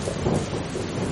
ハハハハ!